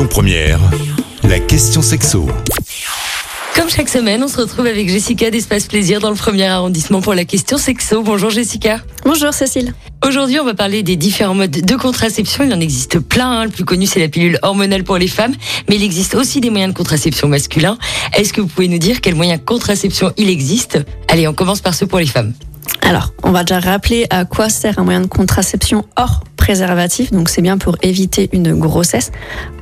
Lyon Première, la question sexo. Comme chaque semaine, on se retrouve avec Jessica d'Espace Plaisir dans le premier arrondissement pour la question sexo. Bonjour Jessica. Bonjour Cécile. Aujourd'hui, on va parler des différents modes de contraception. Il en existe plein. hein. Le plus connu, c'est la pilule hormonale pour les femmes. Mais il existe aussi des moyens de contraception masculins. Est-ce que vous pouvez nous dire quels moyens de contraception il existe? Allez, on commence par ceux pour les femmes. Alors, on va déjà rappeler à quoi sert un moyen de contraception hors préservatif. Donc, c'est bien pour éviter une grossesse.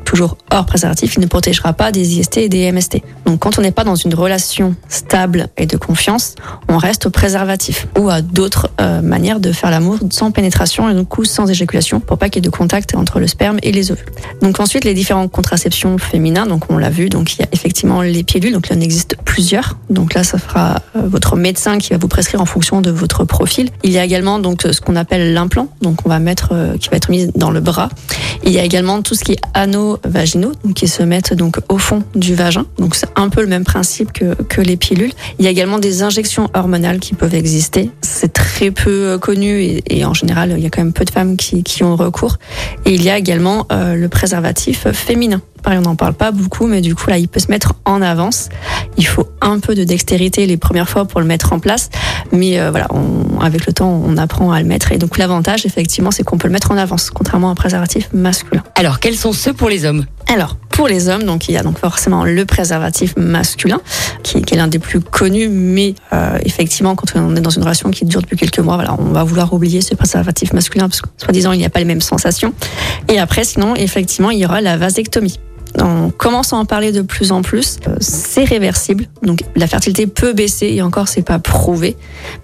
Toujours hors préservatif, il ne protégera pas des IST et des MST. Donc, quand on n'est pas dans une relation stable et de confiance, on reste au préservatif ou à d'autres euh, manières de faire l'amour sans pénétration et du coup sans éjaculation pour pas qu'il y ait de contact entre le sperme et les ovules. Donc ensuite, les différentes contraceptions féminines, donc on l'a vu, donc il y a effectivement les pilules, donc il en existe plusieurs. Donc là, ça fera euh, votre médecin qui va vous prescrire en fonction de votre profil. Il y a également donc ce qu'on appelle l'implant, donc on va mettre, euh, qui va être mis dans le bras. Il y a également tout ce qui est vaginaux, donc qui se mettent donc au fond du vagin. Donc c'est un peu le même principe que, que les pilules. Il y a également des injections hormonales qui peuvent exister. C'est très peu euh, connu et, et en général, il y a quand même peu de femmes qui, qui ont recours. Et il y a également euh, le préservatif féminin. Pareil, on n'en parle pas beaucoup, mais du coup, là, il peut se mettre en avance. Il faut un peu de dextérité les premières fois pour le mettre en place. Mais euh, voilà, on, avec le temps, on apprend à le mettre. Et donc, l'avantage, effectivement, c'est qu'on peut le mettre en avance, contrairement à un préservatif masculin. Alors, quels sont ceux pour les hommes? Alors, pour les hommes, donc il y a donc forcément le préservatif masculin, qui, qui est l'un des plus connus, mais euh, effectivement, quand on est dans une relation qui dure depuis quelques mois, voilà, on va vouloir oublier ce préservatif masculin parce que, soi-disant, il n'y a pas les mêmes sensations. Et après, sinon, effectivement, il y aura la vasectomie. On commence à en parler de plus en plus. Euh, C'est réversible, donc la fertilité peut baisser et encore c'est pas prouvé.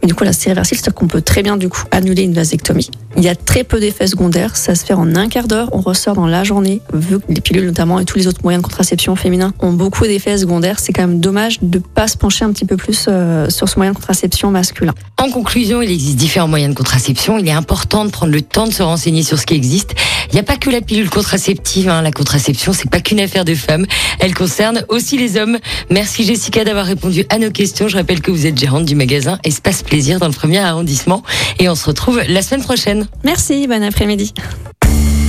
Mais du coup là c'est réversible, c'est-à-dire qu'on peut très bien du coup annuler une vasectomie. Il y a très peu d'effets secondaires, ça se fait en un quart d'heure, on ressort dans la journée. Les pilules notamment et tous les autres moyens de contraception féminins ont beaucoup d'effets secondaires, c'est quand même dommage de pas se pencher un petit peu plus euh, sur ce moyen de contraception masculin. En conclusion, il existe différents moyens de contraception. Il est important de prendre le temps de se renseigner sur ce qui existe. Il n'y a pas que la pilule contraceptive. hein. La contraception, c'est pas qu'une affaire de femmes. Elle concerne aussi les hommes. Merci Jessica d'avoir répondu à nos questions. Je rappelle que vous êtes gérante du magasin Espace Plaisir dans le premier arrondissement. Et on se retrouve la semaine prochaine. Merci, bon après-midi.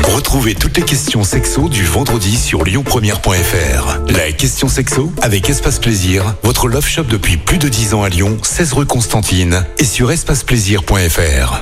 Retrouvez toutes les questions sexo du vendredi sur lyonpremière.fr. La question sexo avec Espace Plaisir, votre love shop depuis plus de 10 ans à Lyon, 16 rue Constantine et sur espaceplaisir.fr.